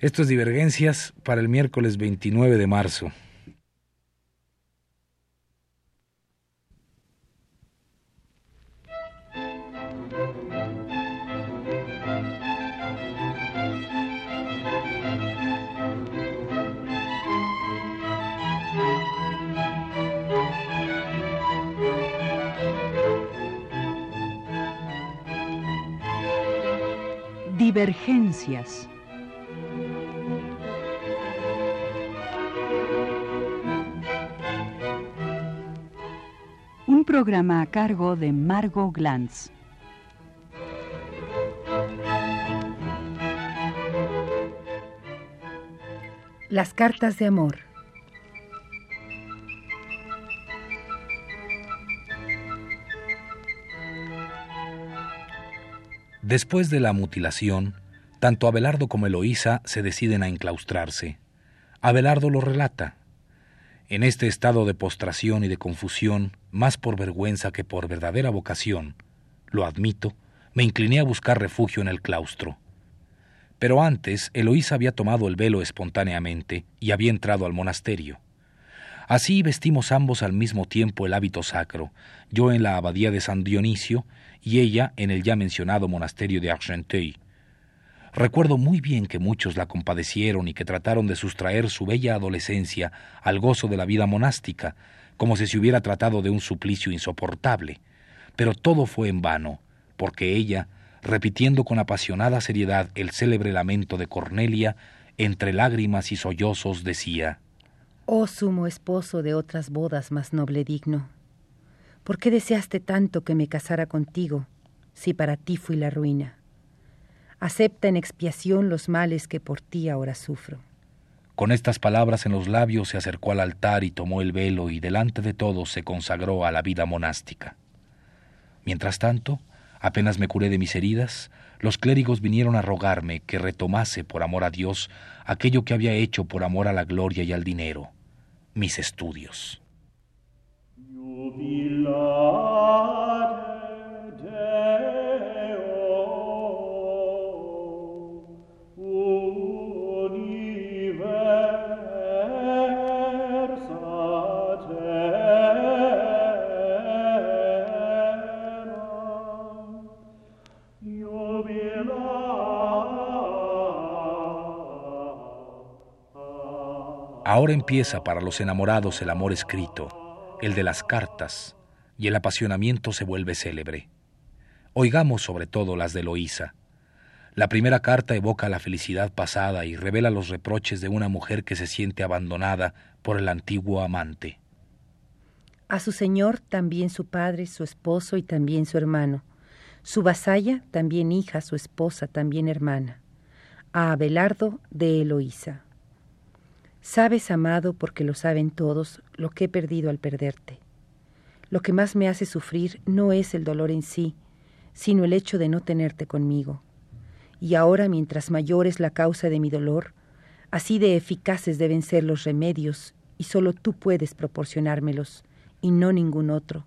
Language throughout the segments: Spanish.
Esto es Divergencias para el miércoles 29 de marzo. Divergencias. Programa a cargo de Margot Glantz. Las cartas de amor. Después de la mutilación, tanto Abelardo como Eloísa se deciden a enclaustrarse. Abelardo lo relata. En este estado de postración y de confusión, más por vergüenza que por verdadera vocación, lo admito, me incliné a buscar refugio en el claustro. Pero antes, Eloísa había tomado el velo espontáneamente y había entrado al monasterio. Así vestimos ambos al mismo tiempo el hábito sacro, yo en la abadía de San Dionisio y ella en el ya mencionado monasterio de Argenteuil. Recuerdo muy bien que muchos la compadecieron y que trataron de sustraer su bella adolescencia al gozo de la vida monástica, como si se hubiera tratado de un suplicio insoportable. Pero todo fue en vano, porque ella, repitiendo con apasionada seriedad el célebre lamento de Cornelia, entre lágrimas y sollozos decía Oh sumo esposo de otras bodas más noble digno, ¿por qué deseaste tanto que me casara contigo, si para ti fui la ruina? Acepta en expiación los males que por ti ahora sufro. Con estas palabras en los labios se acercó al altar y tomó el velo y delante de todos se consagró a la vida monástica. Mientras tanto, apenas me curé de mis heridas, los clérigos vinieron a rogarme que retomase por amor a Dios aquello que había hecho por amor a la gloria y al dinero mis estudios. Ahora empieza para los enamorados el amor escrito, el de las cartas, y el apasionamiento se vuelve célebre. Oigamos sobre todo las de Loísa. La primera carta evoca la felicidad pasada y revela los reproches de una mujer que se siente abandonada por el antiguo amante. A su señor también su padre, su esposo y también su hermano. Su vasalla también hija, su esposa también hermana. A Abelardo de Eloísa. Sabes, amado, porque lo saben todos, lo que he perdido al perderte. Lo que más me hace sufrir no es el dolor en sí, sino el hecho de no tenerte conmigo. Y ahora, mientras mayor es la causa de mi dolor, así de eficaces deben ser los remedios, y solo tú puedes proporcionármelos, y no ningún otro,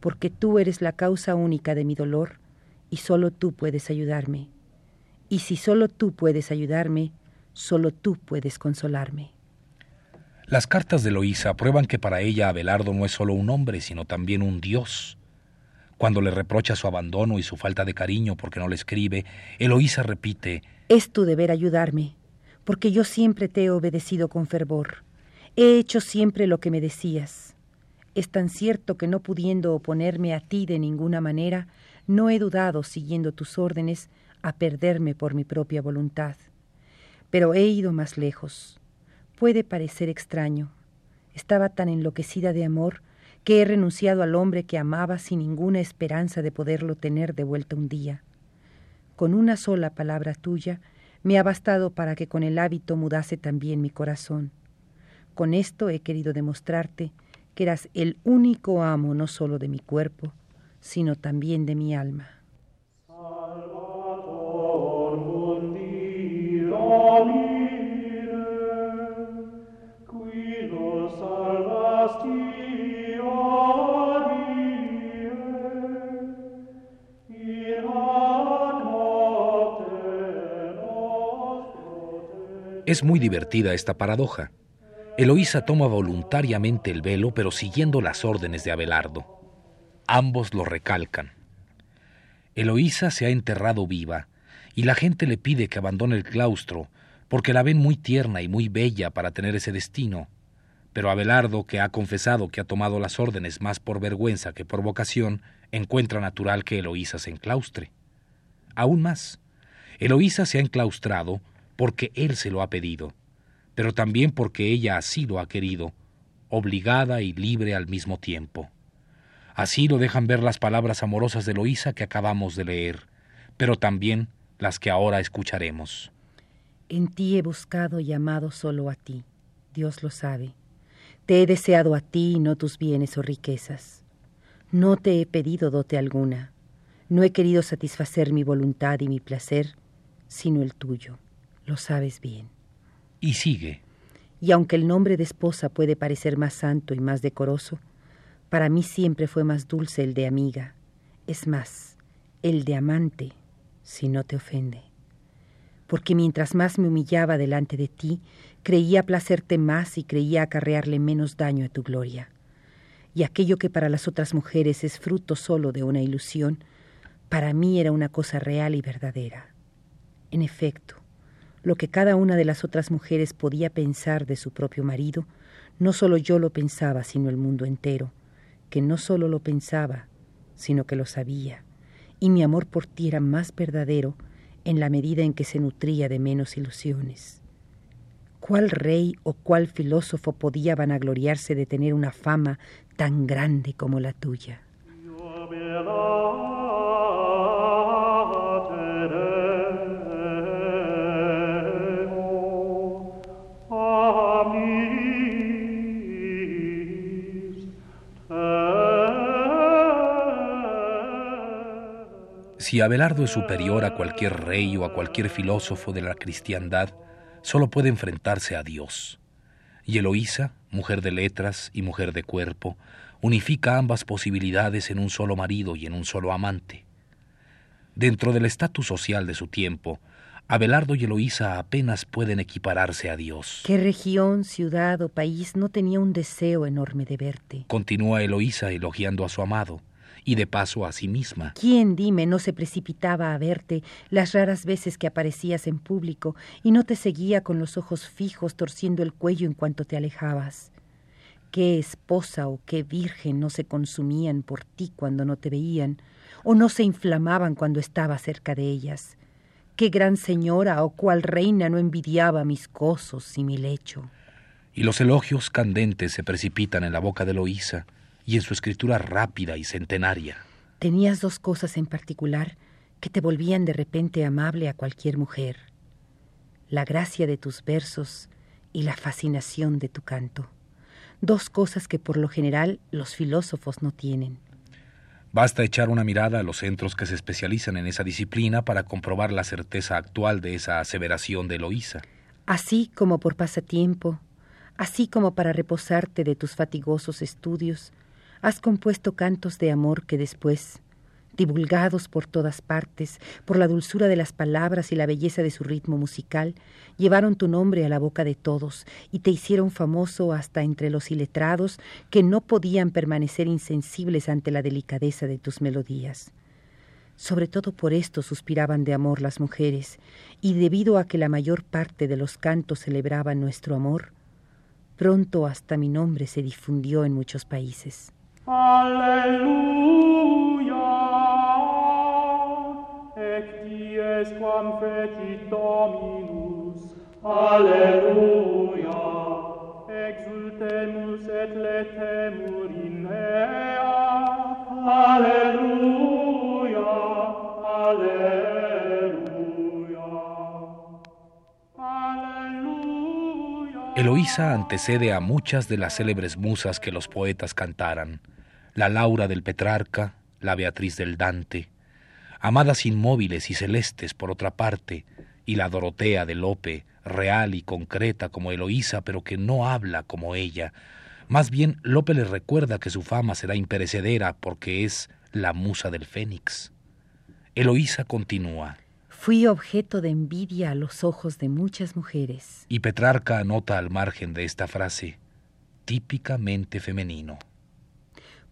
porque tú eres la causa única de mi dolor, y solo tú puedes ayudarme. Y si solo tú puedes ayudarme, solo tú puedes consolarme. Las cartas de Loísa prueban que para ella Abelardo no es solo un hombre, sino también un dios. Cuando le reprocha su abandono y su falta de cariño porque no le escribe, Eloísa repite Es tu deber ayudarme, porque yo siempre te he obedecido con fervor. He hecho siempre lo que me decías. Es tan cierto que no pudiendo oponerme a ti de ninguna manera, no he dudado, siguiendo tus órdenes, a perderme por mi propia voluntad. Pero he ido más lejos. Puede parecer extraño. Estaba tan enloquecida de amor que he renunciado al hombre que amaba sin ninguna esperanza de poderlo tener de vuelta un día. Con una sola palabra tuya me ha bastado para que con el hábito mudase también mi corazón. Con esto he querido demostrarte que eras el único amo no solo de mi cuerpo, sino también de mi alma. Es muy divertida esta paradoja. Eloísa toma voluntariamente el velo, pero siguiendo las órdenes de Abelardo. Ambos lo recalcan. Eloísa se ha enterrado viva, y la gente le pide que abandone el claustro, porque la ven muy tierna y muy bella para tener ese destino. Pero Abelardo, que ha confesado que ha tomado las órdenes más por vergüenza que por vocación, encuentra natural que Eloísa se enclaustre. Aún más, Eloísa se ha enclaustrado porque él se lo ha pedido, pero también porque ella así lo ha querido, obligada y libre al mismo tiempo. Así lo dejan ver las palabras amorosas de Eloísa que acabamos de leer, pero también las que ahora escucharemos. En ti he buscado y amado solo a ti, Dios lo sabe. Te he deseado a ti y no tus bienes o riquezas. No te he pedido dote alguna. No he querido satisfacer mi voluntad y mi placer, sino el tuyo. Lo sabes bien. Y sigue. Y aunque el nombre de esposa puede parecer más santo y más decoroso, para mí siempre fue más dulce el de amiga. Es más, el de amante, si no te ofende. Porque mientras más me humillaba delante de ti, creía placerte más y creía acarrearle menos daño a tu gloria y aquello que para las otras mujeres es fruto solo de una ilusión, para mí era una cosa real y verdadera. En efecto, lo que cada una de las otras mujeres podía pensar de su propio marido, no solo yo lo pensaba, sino el mundo entero, que no solo lo pensaba, sino que lo sabía, y mi amor por ti era más verdadero en la medida en que se nutría de menos ilusiones. ¿Cuál rey o cuál filósofo podía vanagloriarse de tener una fama tan grande como la tuya? Si Abelardo es superior a cualquier rey o a cualquier filósofo de la cristiandad, solo puede enfrentarse a Dios. Y Eloísa, mujer de letras y mujer de cuerpo, unifica ambas posibilidades en un solo marido y en un solo amante. Dentro del estatus social de su tiempo, Abelardo y Eloísa apenas pueden equipararse a Dios. ¿Qué región, ciudad o país no tenía un deseo enorme de verte? Continúa Eloísa elogiando a su amado y de paso a sí misma. ¿Quién, dime, no se precipitaba a verte las raras veces que aparecías en público y no te seguía con los ojos fijos torciendo el cuello en cuanto te alejabas? ¿Qué esposa o qué virgen no se consumían por ti cuando no te veían, o no se inflamaban cuando estaba cerca de ellas? ¿Qué gran señora o cual reina no envidiaba mis gozos y mi lecho? Y los elogios candentes se precipitan en la boca de Loísa, y en su escritura rápida y centenaria. Tenías dos cosas en particular que te volvían de repente amable a cualquier mujer. La gracia de tus versos y la fascinación de tu canto. Dos cosas que por lo general los filósofos no tienen. Basta echar una mirada a los centros que se especializan en esa disciplina para comprobar la certeza actual de esa aseveración de Eloísa. Así como por pasatiempo, así como para reposarte de tus fatigosos estudios, Has compuesto cantos de amor que después, divulgados por todas partes, por la dulzura de las palabras y la belleza de su ritmo musical, llevaron tu nombre a la boca de todos y te hicieron famoso hasta entre los iletrados que no podían permanecer insensibles ante la delicadeza de tus melodías. Sobre todo por esto suspiraban de amor las mujeres, y debido a que la mayor parte de los cantos celebraban nuestro amor, pronto hasta mi nombre se difundió en muchos países. Alleluia, ec dies quam fecit Dominus. Alleluia, exultemus et letemur in ea. Alleluia, alleluia. Alleluia. Eloísa antecede a muchas de las célebres musas que los poetas cantaran la Laura del Petrarca, la Beatriz del Dante, amadas inmóviles y celestes por otra parte, y la Dorotea de Lope, real y concreta como Eloísa, pero que no habla como ella. Más bien, Lope le recuerda que su fama será imperecedera porque es la musa del Fénix. Eloísa continúa. Fui objeto de envidia a los ojos de muchas mujeres. Y Petrarca anota al margen de esta frase, típicamente femenino.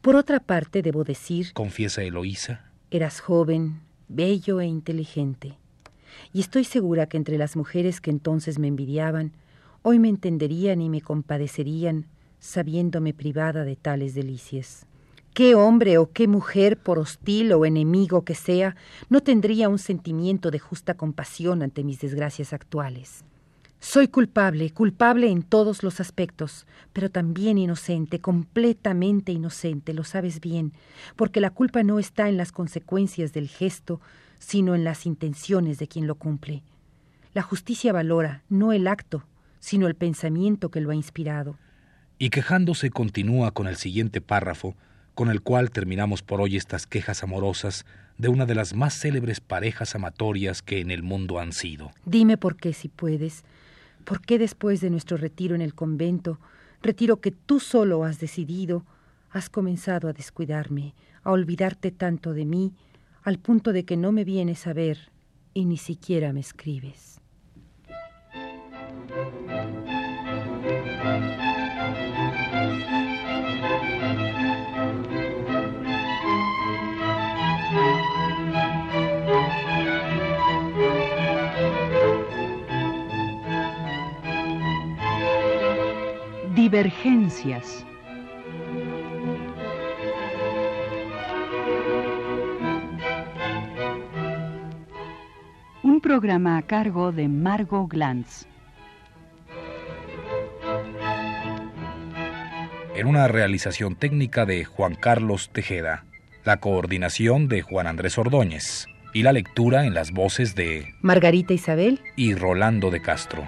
Por otra parte, debo decir, confiesa Eloísa, eras joven, bello e inteligente. Y estoy segura que entre las mujeres que entonces me envidiaban, hoy me entenderían y me compadecerían, sabiéndome privada de tales delicias. ¿Qué hombre o qué mujer, por hostil o enemigo que sea, no tendría un sentimiento de justa compasión ante mis desgracias actuales? Soy culpable, culpable en todos los aspectos, pero también inocente, completamente inocente, lo sabes bien, porque la culpa no está en las consecuencias del gesto, sino en las intenciones de quien lo cumple. La justicia valora no el acto, sino el pensamiento que lo ha inspirado. Y quejándose continúa con el siguiente párrafo, con el cual terminamos por hoy estas quejas amorosas de una de las más célebres parejas amatorias que en el mundo han sido. Dime por qué, si puedes, por qué después de nuestro retiro en el convento, retiro que tú solo has decidido, has comenzado a descuidarme, a olvidarte tanto de mí, al punto de que no me vienes a ver y ni siquiera me escribes. Divergencias. Un programa a cargo de Margot Glantz. En una realización técnica de Juan Carlos Tejeda, la coordinación de Juan Andrés Ordóñez y la lectura en las voces de Margarita Isabel y Rolando de Castro.